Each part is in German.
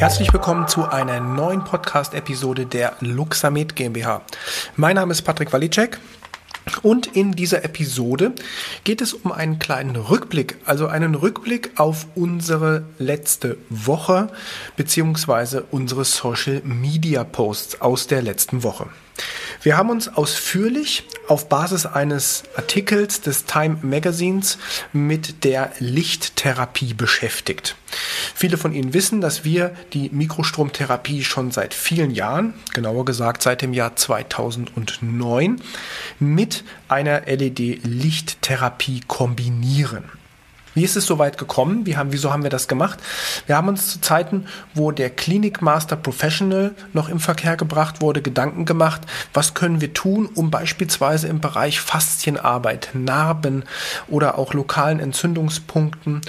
Herzlich willkommen zu einer neuen Podcast-Episode der Luxamed GmbH. Mein Name ist Patrick Walicek und in dieser Episode geht es um einen kleinen Rückblick, also einen Rückblick auf unsere letzte Woche beziehungsweise unsere Social Media Posts aus der letzten Woche. Wir haben uns ausführlich auf Basis eines Artikels des Time Magazines mit der Lichttherapie beschäftigt. Viele von Ihnen wissen, dass wir die Mikrostromtherapie schon seit vielen Jahren, genauer gesagt seit dem Jahr 2009, mit einer LED-Lichttherapie kombinieren. Wie ist es so weit gekommen? Wie haben, wieso haben wir das gemacht? Wir haben uns zu Zeiten, wo der Clinic Master Professional noch im Verkehr gebracht wurde, Gedanken gemacht, was können wir tun, um beispielsweise im Bereich Faszienarbeit, Narben oder auch lokalen Entzündungspunkten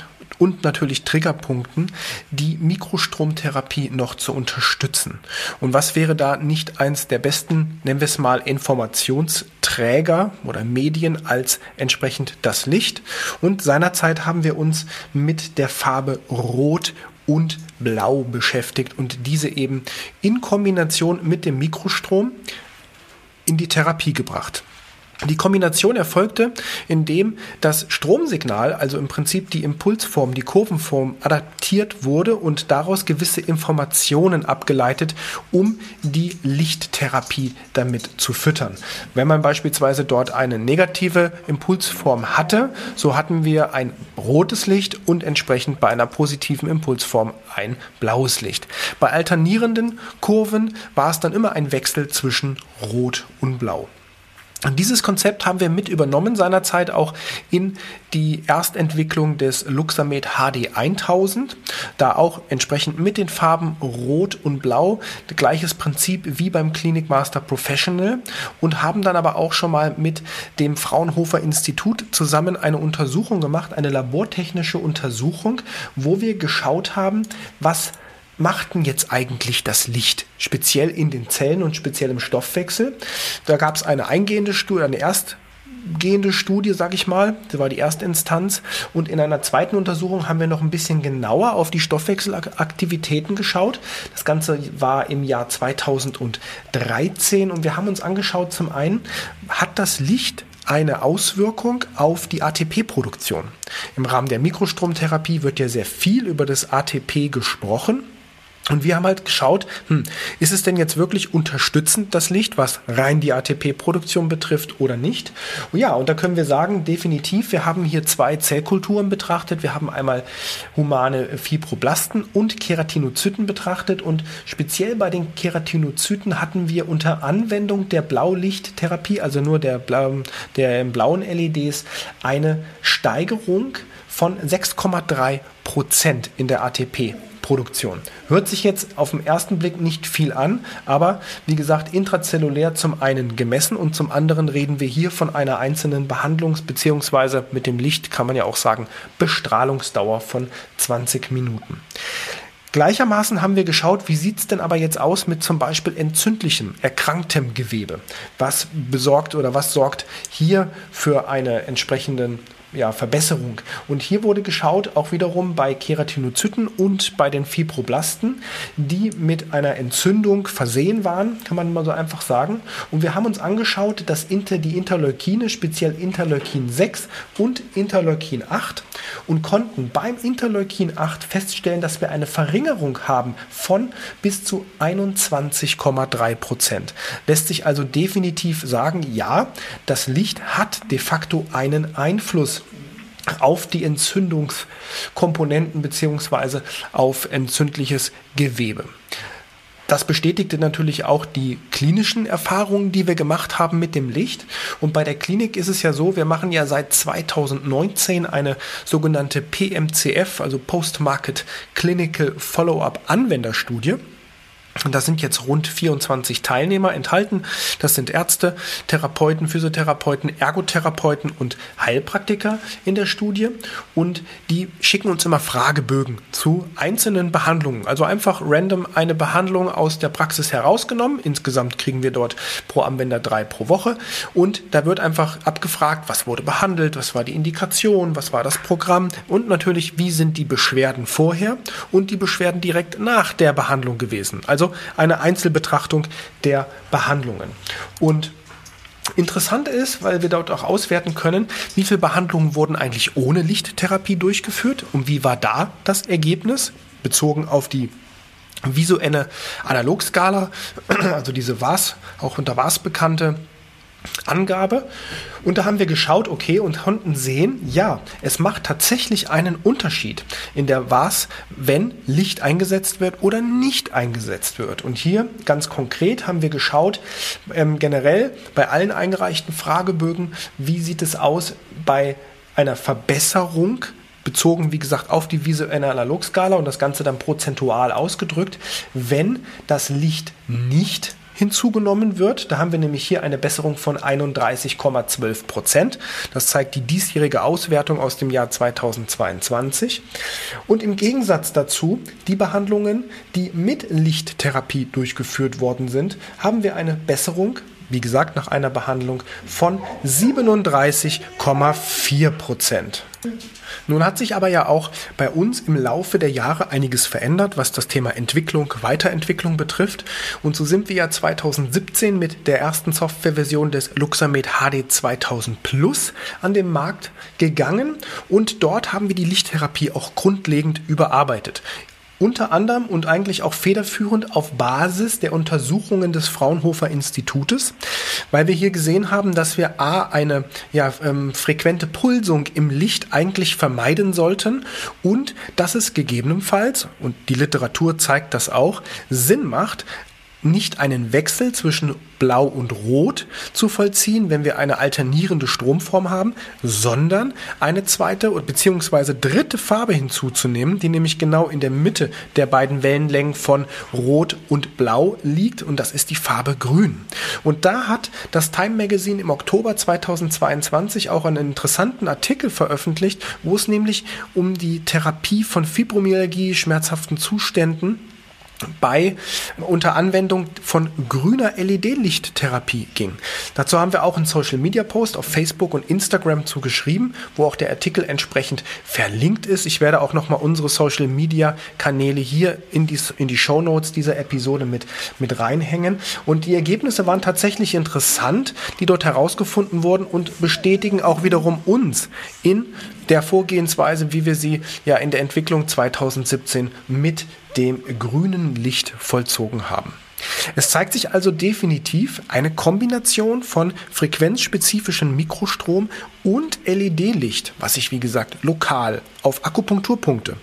und natürlich Triggerpunkten die Mikrostromtherapie noch zu unterstützen. Und was wäre da nicht eins der besten, nennen wir es mal, Informationsträger oder Medien als entsprechend das Licht? Und seinerzeit haben wir uns mit der Farbe Rot und Blau beschäftigt und diese eben in Kombination mit dem Mikrostrom in die Therapie gebracht. Die Kombination erfolgte, indem das Stromsignal, also im Prinzip die Impulsform, die Kurvenform adaptiert wurde und daraus gewisse Informationen abgeleitet, um die Lichttherapie damit zu füttern. Wenn man beispielsweise dort eine negative Impulsform hatte, so hatten wir ein rotes Licht und entsprechend bei einer positiven Impulsform ein blaues Licht. Bei alternierenden Kurven war es dann immer ein Wechsel zwischen rot und blau. Und dieses Konzept haben wir mit übernommen seinerzeit auch in die Erstentwicklung des Luxamed HD 1000, da auch entsprechend mit den Farben Rot und Blau, gleiches Prinzip wie beim Clinic Master Professional. Und haben dann aber auch schon mal mit dem Fraunhofer Institut zusammen eine Untersuchung gemacht, eine labortechnische Untersuchung, wo wir geschaut haben, was macht denn jetzt eigentlich das Licht, speziell in den Zellen und speziell im Stoffwechsel? Da gab es eine eingehende Studie, eine erstgehende Studie, sag ich mal. Das war die erste Instanz. Und in einer zweiten Untersuchung haben wir noch ein bisschen genauer auf die Stoffwechselaktivitäten geschaut. Das Ganze war im Jahr 2013 und wir haben uns angeschaut, zum einen, hat das Licht eine Auswirkung auf die ATP-Produktion. Im Rahmen der Mikrostromtherapie wird ja sehr viel über das ATP gesprochen. Und wir haben halt geschaut, hm, ist es denn jetzt wirklich unterstützend, das Licht, was rein die ATP-Produktion betrifft oder nicht? Und ja, und da können wir sagen, definitiv, wir haben hier zwei Zellkulturen betrachtet. Wir haben einmal humane Fibroblasten und Keratinozyten betrachtet. Und speziell bei den Keratinozyten hatten wir unter Anwendung der Blaulichttherapie, also nur der, Blau, der blauen LEDs, eine Steigerung von 6,3 Prozent in der ATP. Produktion. Hört sich jetzt auf den ersten Blick nicht viel an, aber wie gesagt, intrazellulär zum einen gemessen und zum anderen reden wir hier von einer einzelnen Behandlungs- bzw. mit dem Licht kann man ja auch sagen Bestrahlungsdauer von 20 Minuten. Gleichermaßen haben wir geschaut, wie sieht es denn aber jetzt aus mit zum Beispiel entzündlichem, erkranktem Gewebe? Was besorgt oder was sorgt hier für einen entsprechenden ja, Verbesserung. Und hier wurde geschaut, auch wiederum bei Keratinozyten und bei den Fibroblasten, die mit einer Entzündung versehen waren, kann man mal so einfach sagen. Und wir haben uns angeschaut, dass Inter, die Interleukine, speziell Interleukin 6 und Interleukin 8, und konnten beim Interleukin 8 feststellen, dass wir eine Verringerung haben von bis zu 21,3 Prozent. Lässt sich also definitiv sagen, ja, das Licht hat de facto einen Einfluss auf die Entzündungskomponenten beziehungsweise auf entzündliches Gewebe. Das bestätigte natürlich auch die klinischen Erfahrungen, die wir gemacht haben mit dem Licht. Und bei der Klinik ist es ja so, wir machen ja seit 2019 eine sogenannte PMCF, also Post-Market Clinical Follow-up Anwenderstudie. Da sind jetzt rund 24 Teilnehmer enthalten. Das sind Ärzte, Therapeuten, Physiotherapeuten, Ergotherapeuten und Heilpraktiker in der Studie. Und die schicken uns immer Fragebögen zu einzelnen Behandlungen. Also einfach random eine Behandlung aus der Praxis herausgenommen. Insgesamt kriegen wir dort pro Anwender drei pro Woche. Und da wird einfach abgefragt, was wurde behandelt, was war die Indikation, was war das Programm und natürlich, wie sind die Beschwerden vorher und die Beschwerden direkt nach der Behandlung gewesen. Also also eine Einzelbetrachtung der Behandlungen. Und Interessant ist, weil wir dort auch auswerten können, wie viele Behandlungen wurden eigentlich ohne Lichttherapie durchgeführt und wie war da das Ergebnis bezogen auf die visuelle Analogskala, also diese VAS, auch unter VAS bekannte Angabe. Und da haben wir geschaut, okay, und konnten sehen, ja, es macht tatsächlich einen Unterschied in der was, wenn Licht eingesetzt wird oder nicht eingesetzt wird. Und hier ganz konkret haben wir geschaut, ähm, generell bei allen eingereichten Fragebögen, wie sieht es aus bei einer Verbesserung bezogen, wie gesagt, auf die visuelle Analogskala und das Ganze dann prozentual ausgedrückt, wenn das Licht nicht hinzugenommen wird. Da haben wir nämlich hier eine Besserung von 31,12 Prozent. Das zeigt die diesjährige Auswertung aus dem Jahr 2022. Und im Gegensatz dazu, die Behandlungen, die mit Lichttherapie durchgeführt worden sind, haben wir eine Besserung wie gesagt, nach einer Behandlung von 37,4 Prozent. Nun hat sich aber ja auch bei uns im Laufe der Jahre einiges verändert, was das Thema Entwicklung, Weiterentwicklung betrifft. Und so sind wir ja 2017 mit der ersten Softwareversion des Luxamed HD 2000 Plus an den Markt gegangen und dort haben wir die Lichttherapie auch grundlegend überarbeitet unter anderem und eigentlich auch federführend auf Basis der Untersuchungen des Fraunhofer Institutes, weil wir hier gesehen haben, dass wir a eine ja, ähm, frequente Pulsung im Licht eigentlich vermeiden sollten und dass es gegebenenfalls und die Literatur zeigt das auch Sinn macht, nicht einen Wechsel zwischen Blau und Rot zu vollziehen, wenn wir eine alternierende Stromform haben, sondern eine zweite bzw. dritte Farbe hinzuzunehmen, die nämlich genau in der Mitte der beiden Wellenlängen von Rot und Blau liegt und das ist die Farbe Grün. Und da hat das Time Magazine im Oktober 2022 auch einen interessanten Artikel veröffentlicht, wo es nämlich um die Therapie von Fibromyalgie, schmerzhaften Zuständen bei unter Anwendung von grüner LED-Lichttherapie ging. Dazu haben wir auch einen Social Media Post auf Facebook und Instagram zugeschrieben, wo auch der Artikel entsprechend verlinkt ist. Ich werde auch nochmal unsere Social Media Kanäle hier in die, in die Show Notes dieser Episode mit, mit reinhängen. Und die Ergebnisse waren tatsächlich interessant, die dort herausgefunden wurden und bestätigen auch wiederum uns in der Vorgehensweise, wie wir sie ja in der Entwicklung 2017 mit dem grünen Licht vollzogen haben. Es zeigt sich also definitiv eine Kombination von frequenzspezifischem Mikrostrom und LED-Licht, was ich wie gesagt lokal auf Akupunkturpunkte,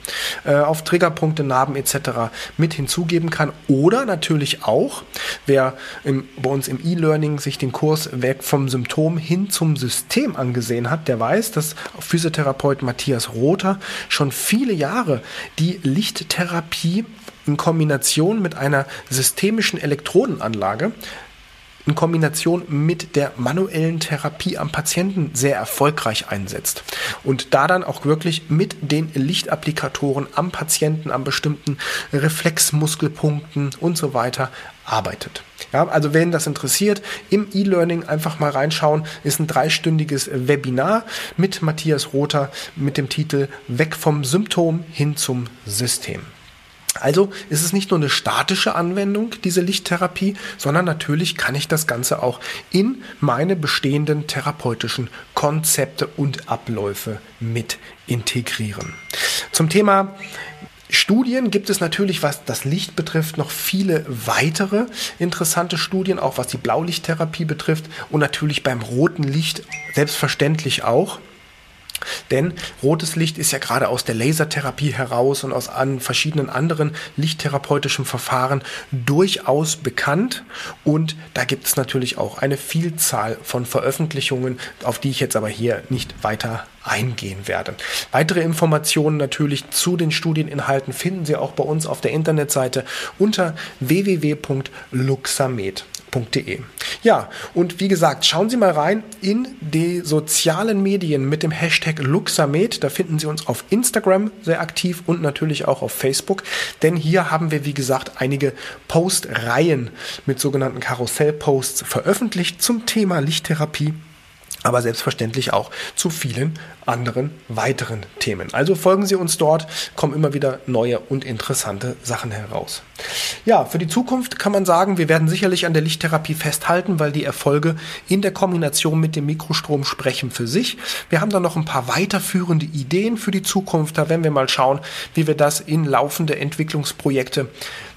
äh, auf Triggerpunkte, Narben etc. mit hinzugeben kann. Oder natürlich auch, wer im, bei uns im E-Learning sich den Kurs weg vom Symptom hin zum System angesehen hat, der weiß, dass Physiotherapeut Matthias Rother schon viele Jahre die Lichttherapie in Kombination mit einer systemischen Elektrodenanlage in Kombination mit der manuellen Therapie am Patienten sehr erfolgreich einsetzt und da dann auch wirklich mit den Lichtapplikatoren am Patienten, an bestimmten Reflexmuskelpunkten und so weiter arbeitet. Ja, also wenn das interessiert, im E-Learning einfach mal reinschauen, ist ein dreistündiges Webinar mit Matthias Rother mit dem Titel Weg vom Symptom hin zum System. Also ist es nicht nur eine statische Anwendung, diese Lichttherapie, sondern natürlich kann ich das Ganze auch in meine bestehenden therapeutischen Konzepte und Abläufe mit integrieren. Zum Thema Studien gibt es natürlich, was das Licht betrifft, noch viele weitere interessante Studien, auch was die Blaulichttherapie betrifft und natürlich beim roten Licht selbstverständlich auch. Denn rotes Licht ist ja gerade aus der Lasertherapie heraus und aus an verschiedenen anderen lichttherapeutischen Verfahren durchaus bekannt. Und da gibt es natürlich auch eine Vielzahl von Veröffentlichungen, auf die ich jetzt aber hier nicht weiter eingehen werde. Weitere Informationen natürlich zu den Studieninhalten finden Sie auch bei uns auf der Internetseite unter www.luxamed www.luxamed.de. Ja, und wie gesagt, schauen Sie mal rein in die sozialen Medien mit dem Hashtag Luxamed. Da finden Sie uns auf Instagram sehr aktiv und natürlich auch auf Facebook. Denn hier haben wir, wie gesagt, einige Postreihen mit sogenannten Karussellposts veröffentlicht zum Thema Lichttherapie aber selbstverständlich auch zu vielen anderen weiteren Themen. Also folgen Sie uns dort, kommen immer wieder neue und interessante Sachen heraus. Ja, für die Zukunft kann man sagen, wir werden sicherlich an der Lichttherapie festhalten, weil die Erfolge in der Kombination mit dem Mikrostrom sprechen für sich. Wir haben da noch ein paar weiterführende Ideen für die Zukunft. Da werden wir mal schauen, wie wir das in laufende Entwicklungsprojekte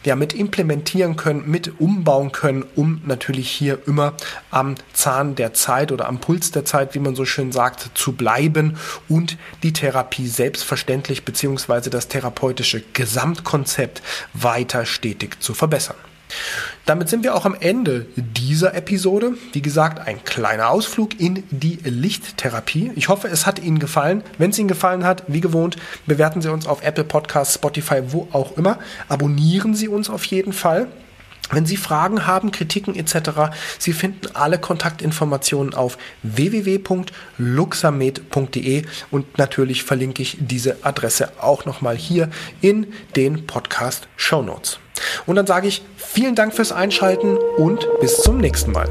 ja, mit implementieren können, mit umbauen können, um natürlich hier immer am Zahn der Zeit oder am Puls der Zeit, wie man so schön sagt, zu bleiben und die Therapie selbstverständlich beziehungsweise das therapeutische Gesamtkonzept weiter stetig zu verbessern. Damit sind wir auch am Ende dieser Episode. Wie gesagt, ein kleiner Ausflug in die Lichttherapie. Ich hoffe, es hat Ihnen gefallen. Wenn es Ihnen gefallen hat, wie gewohnt, bewerten Sie uns auf Apple Podcasts, Spotify, wo auch immer. Abonnieren Sie uns auf jeden Fall. Wenn Sie Fragen haben, Kritiken etc., Sie finden alle Kontaktinformationen auf www.luxamed.de und natürlich verlinke ich diese Adresse auch nochmal hier in den Podcast Show Notes. Und dann sage ich vielen Dank fürs Einschalten und bis zum nächsten Mal.